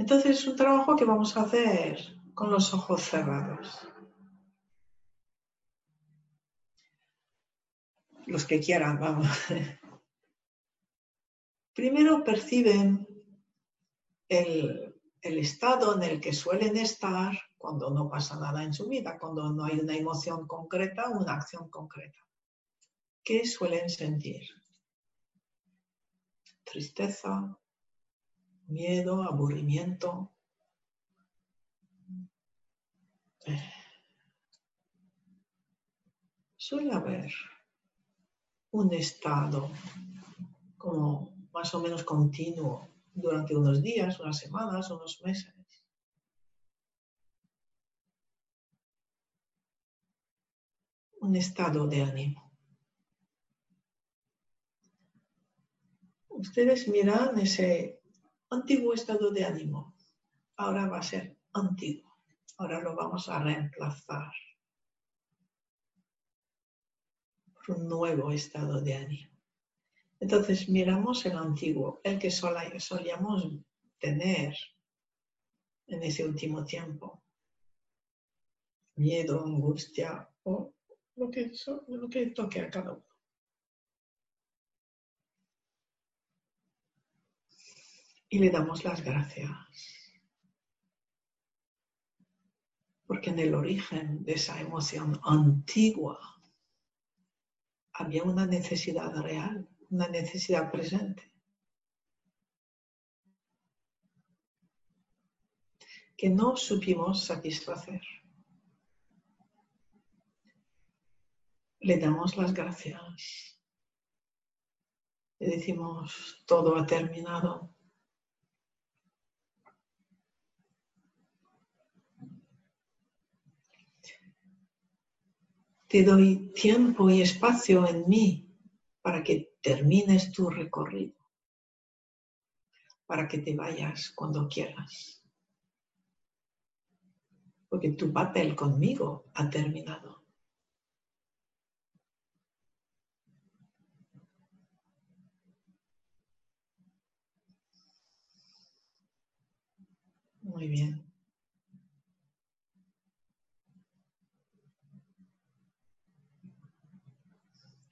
Entonces es un trabajo que vamos a hacer con los ojos cerrados. Los que quieran, vamos. Primero perciben el, estado en el que suelen estar cuando no pasa nada en su vida, cuando no hay una emoción concreta, una acción concreta. ¿Qué suelen sentir? Tristeza, miedo, aburrimiento. Suele haber un estado como más o menos continuo durante unos días, unas semanas, unos meses. Un estado de ánimo. Ustedes miran ese antiguo estado de ánimo. Ahora va a ser antiguo. Ahora lo vamos a reemplazar por un nuevo estado de ánimo. Entonces miramos el antiguo, el que solíamos tener en ese último tiempo. Miedo, angustia o lo que, lo que toque a cada uno. Y le damos las gracias. Porque en el origen de esa emoción antigua había una necesidad real una necesidad presente. que no supimos satisfacer. Le damos las gracias. Le decimos, todo ha terminado. Te doy tiempo y espacio en mí para que termines tu recorrido, para que te vayas cuando quieras. Porque tu papel conmigo ha terminado. Muy bien.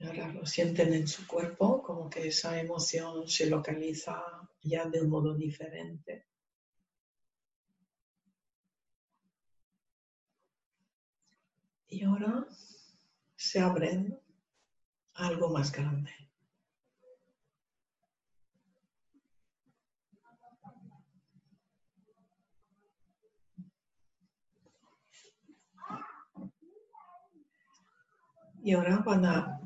Ahora lo sienten en su cuerpo, como que esa emoción se localiza ya de un modo diferente. Y ahora se abren a algo más grande. Y ahora van a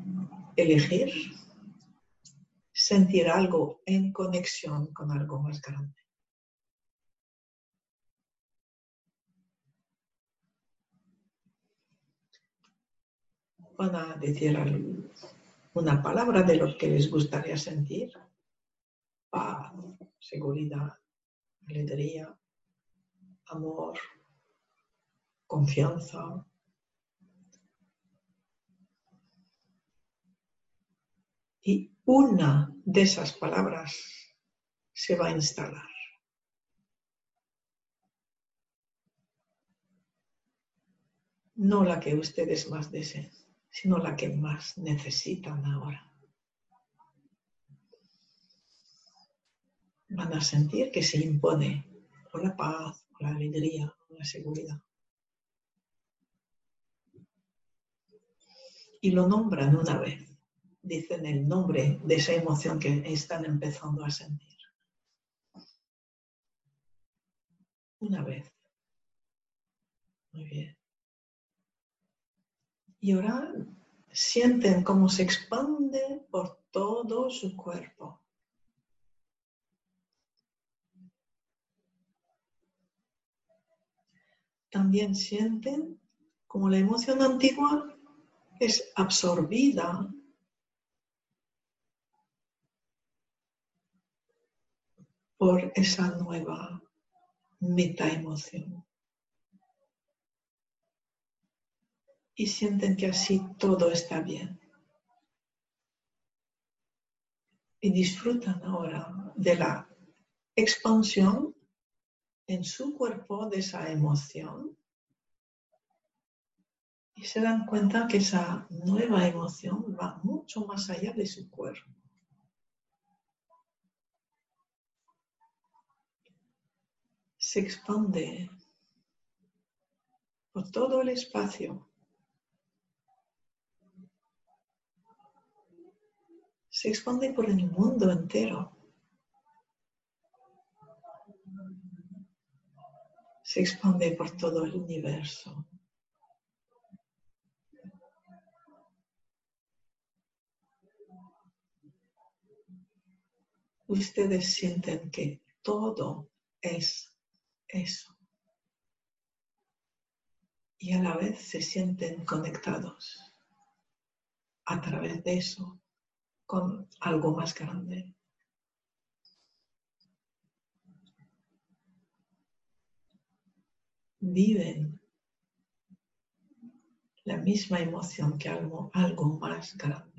elegir sentir algo en conexión con algo más grande. Van a decir una palabra de lo que les gustaría sentir. Paz, seguridad, alegría, amor, confianza, y una de esas palabras se va a instalar. No la que ustedes más deseen, sino la que más necesitan ahora. Van a sentir que se impone o la paz, o la alegría, o la seguridad. Y lo nombran una vez dicen el nombre de esa emoción que están empezando a sentir. Una vez. Muy bien. Y ahora sienten cómo se expande por todo su cuerpo. También sienten como la emoción antigua es absorbida por esa nueva meta emoción. Y sienten que así todo está bien. Y disfrutan ahora de la expansión en su cuerpo de esa emoción y se dan cuenta que esa nueva emoción va mucho más allá de su cuerpo. Se expande por todo el espacio. Se expande por el mundo entero. Se expande por todo el universo. ustedes sienten que todo es eso. Y a la vez se sienten conectados a través de eso con algo más grande. Viven la misma emoción que algo, algo más grande.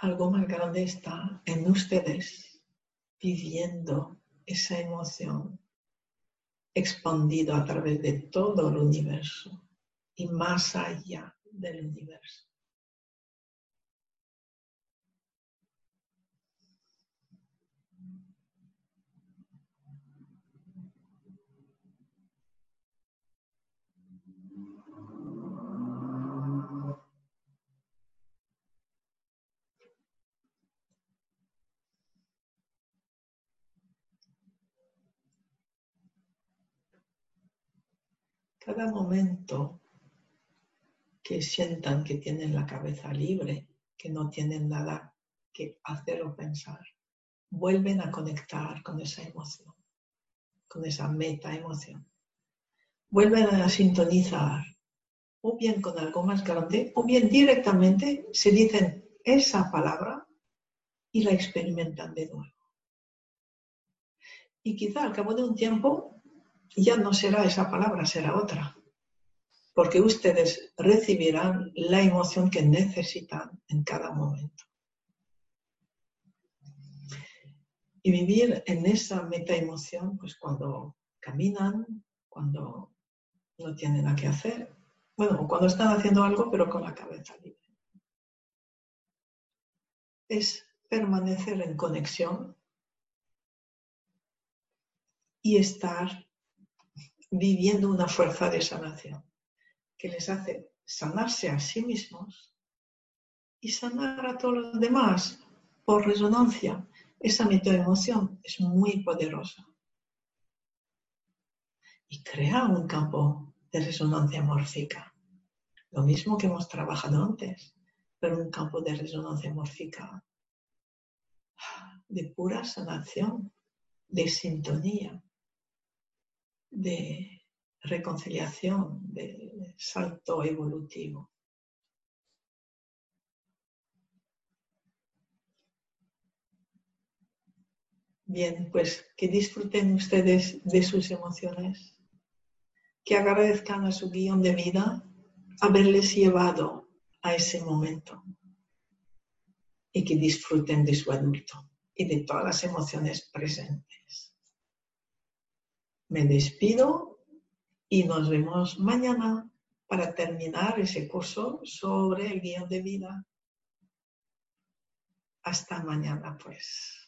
Algo más grande está en ustedes viviendo esa emoción expandido a través de todo el universo y más allá del universo. Cada momento que sientan que tienen la cabeza libre, que no tienen nada que hacer o pensar, vuelven a conectar con esa emoción, con esa meta emoción. Vuelven a sintonizar o bien con algo más grande o bien directamente se dicen esa palabra y la experimentan de nuevo. Y quizá al cabo de un tiempo ya no será esa palabra, será otra. Porque ustedes recibirán la emoción que necesitan en cada momento. Y vivir en esa meta emoción, pues cuando caminan, cuando no tienen nada que hacer, bueno, cuando están haciendo algo, pero con la cabeza libre. Es permanecer en conexión y estar viviendo una fuerza de sanación que les hace sanarse a sí mismos y sanar a todos los demás por resonancia. Esa emoción es muy poderosa y crea un campo de resonancia mórfica. Lo mismo que hemos trabajado antes, pero un campo de resonancia mórfica de pura sanación, de sintonía de reconciliación, de salto evolutivo. Bien, pues que disfruten ustedes de sus emociones, que agradezcan a su guion de vida haberles llevado a ese momento y que disfruten de su adulto y de todas las emociones presentes. Me despido y nos vemos mañana para terminar ese curso sobre el guion de vida. Hasta mañana, pues.